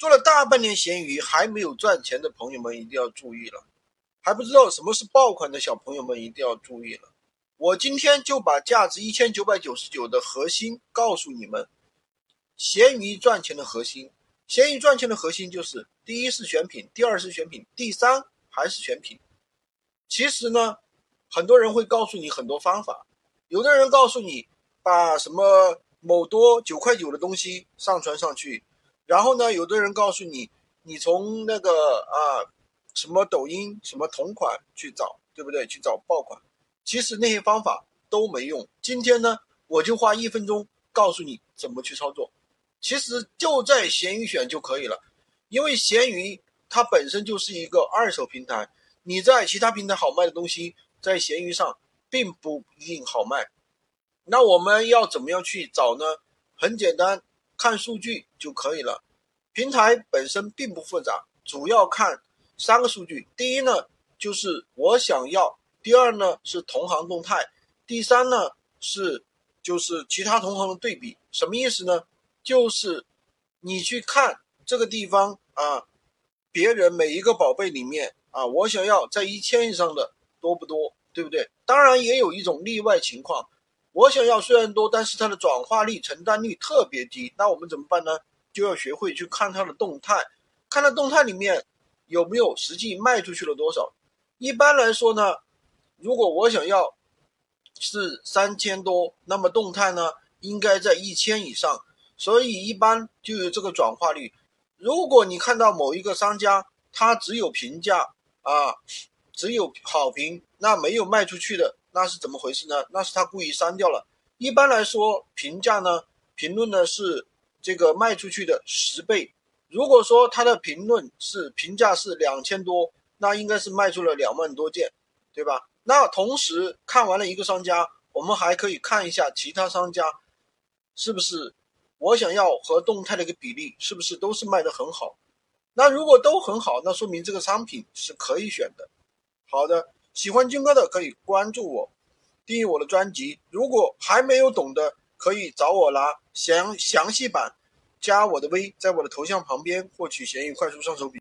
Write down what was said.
做了大半年闲鱼还没有赚钱的朋友们一定要注意了，还不知道什么是爆款的小朋友们一定要注意了。我今天就把价值一千九百九十九的核心告诉你们，闲鱼赚钱的核心，闲鱼赚钱的核心就是第一是选品，第二是选品，第三还是选品。其实呢，很多人会告诉你很多方法，有的人告诉你把什么某多九块九的东西上传上去。然后呢，有的人告诉你，你从那个啊什么抖音什么同款去找，对不对？去找爆款，其实那些方法都没用。今天呢，我就花一分钟告诉你怎么去操作。其实就在闲鱼选就可以了，因为闲鱼它本身就是一个二手平台，你在其他平台好卖的东西，在闲鱼上并不一定好卖。那我们要怎么样去找呢？很简单。看数据就可以了，平台本身并不复杂，主要看三个数据。第一呢，就是我想要；第二呢是同行动态；第三呢是就是其他同行的对比。什么意思呢？就是你去看这个地方啊，别人每一个宝贝里面啊，我想要在一千以上的多不多，对不对？当然也有一种例外情况。我想要虽然多，但是它的转化率、承担率特别低，那我们怎么办呢？就要学会去看它的动态，看它动态里面有没有实际卖出去了多少。一般来说呢，如果我想要是三千多，那么动态呢应该在一千以上，所以一般就有这个转化率。如果你看到某一个商家他只有评价啊，只有好评，那没有卖出去的。那是怎么回事呢？那是他故意删掉了。一般来说，评价呢，评论呢是这个卖出去的十倍。如果说他的评论是评价是两千多，那应该是卖出了两万多件，对吧？那同时看完了一个商家，我们还可以看一下其他商家是不是我想要和动态的一个比例是不是都是卖的很好。那如果都很好，那说明这个商品是可以选的。好的。喜欢军哥的可以关注我，订阅我的专辑。如果还没有懂的，可以找我拿详详细版，加我的微，在我的头像旁边获取闲鱼快速上手笔。